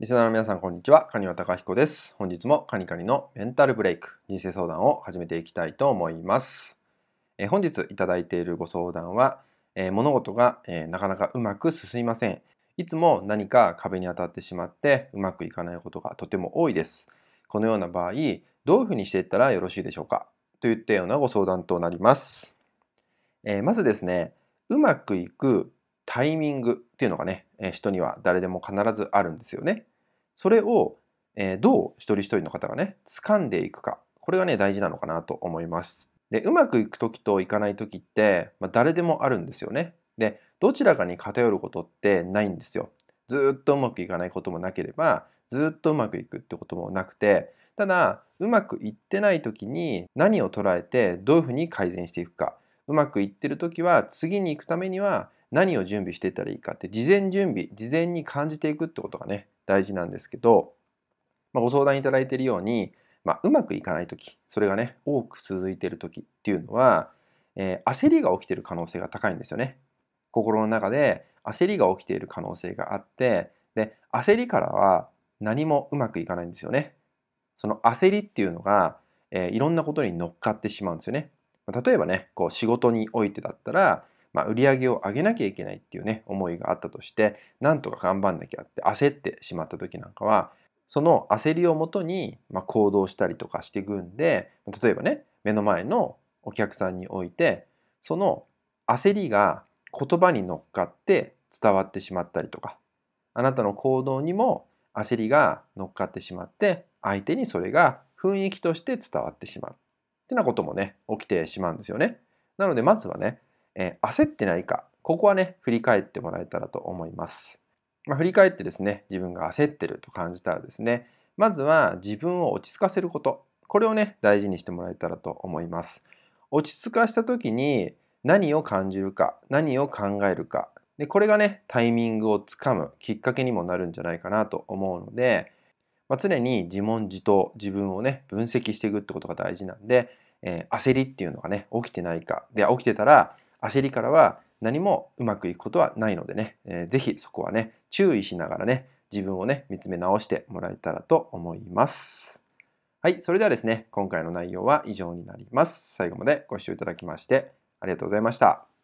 リスナーの皆さん、こんにちは。カニワタカヒコです。本日もカニカニのメンタルブレイク、人生相談を始めていきたいと思います。え本日いただいているご相談は、え物事が、えなかなかうまく進みません。いつも何か壁に当たってしまってうまくいかないことがとても多いです。このような場合、どういうふうにしていったらよろしいでしょうか？といったようなご相談となります。えまずですね、うまくいくタイミングっていうのがね、え人には誰でも必ずあるんですよね。それを、えどう一人一人の方がね、掴んでいくか。これがね、大事なのかなと思います。で、うまくいく時といかない時って、まあ、誰でもあるんですよね。で、どちらかに偏ることってないんですよ。ずっとうまくいかないこともなければ、ずっとうまくいくってこともなくて、ただ、うまくいってない時に何を捉えてどういうふうに改善していくか。うまくいってる時は次に行くためには何を準備していったらいいかって事前準備事前に感じていくってことがね大事なんですけど、まあ、ご相談いただいているように、まあ、うまくいかない時それがね多く続いている時っていうのは、えー、焦りが起きている可能性が高いんですよね。心の中で焦りが起きている可能性があってで焦りからは何もうまくいかないんですよね。その焦りっていうのが、えー、いろんなことに乗っかってしまうんですよね。例えばねこう仕事においてだったらまあ、売り上げを上げなきゃいけないっていうね思いがあったとしてなんとか頑張んなきゃって焦ってしまった時なんかはその焦りをもとに、ま行動したりとかしていくんで例えばね目の前のお客さんにおいてその焦りが言葉に乗っかって伝わってしまったりとかあなたの行動にも焦りが乗っかってしまって相手にそれが雰囲気として伝わってしまう。ってなこともね起きてしまうんですよね。なのでまずはねえー、焦ってないか、ここはね、振り返ってもらえたらと思います。まあ、振り返ってですね、自分が焦ってると感じたらですね、まずは自分を落ち着かせること、これをね、大事にしてもらえたらと思います。落ち着かした時に何を感じるか、何を考えるか、でこれがね、タイミングをつかむきっかけにもなるんじゃないかなと思うので、まあ、常に自問自答、自分をね、分析していくってことが大事なんで、えー、焦りっていうのがね、起きてないか。で、起きてたら、焦りからは何もうまくいくことはないのでね、えー、ぜひそこはね、注意しながらね、自分をね、見つめ直してもらえたらと思います。はい、それではですね、今回の内容は以上になります。最後までご視聴いただきましてありがとうございました。